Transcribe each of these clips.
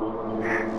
and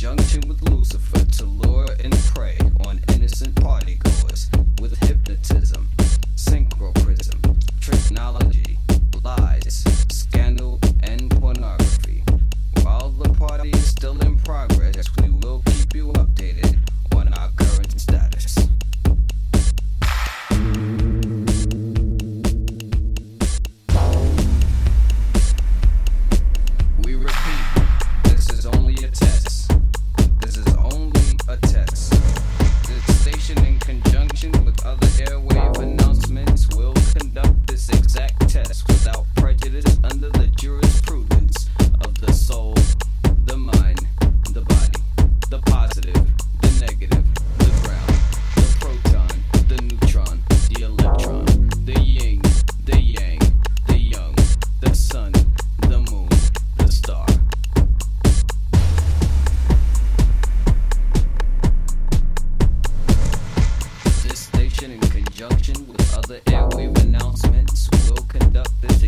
conjunction with Lucifer to lure and prey on innocent partygoers. There, announcements. We'll conduct this.